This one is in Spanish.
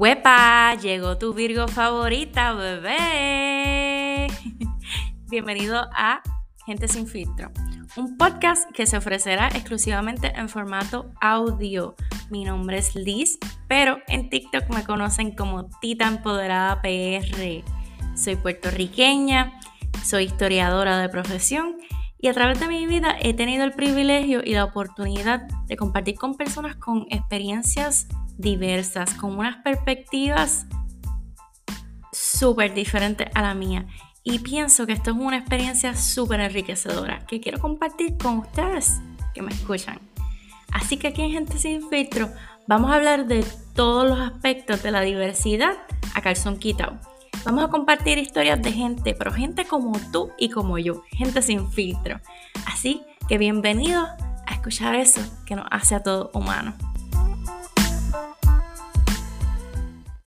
¡Huepa! Llegó tu Virgo favorita, bebé. Bienvenido a Gente sin filtro, un podcast que se ofrecerá exclusivamente en formato audio. Mi nombre es Liz, pero en TikTok me conocen como Tita Empoderada PR. Soy puertorriqueña, soy historiadora de profesión y a través de mi vida he tenido el privilegio y la oportunidad de compartir con personas con experiencias diversas, con unas perspectivas súper diferentes a la mía. Y pienso que esto es una experiencia súper enriquecedora que quiero compartir con ustedes que me escuchan. Así que aquí en Gente Sin Filtro vamos a hablar de todos los aspectos de la diversidad a calzón quitado. Vamos a compartir historias de gente, pero gente como tú y como yo, gente sin filtro. Así que bienvenidos a escuchar eso que nos hace a todo humano.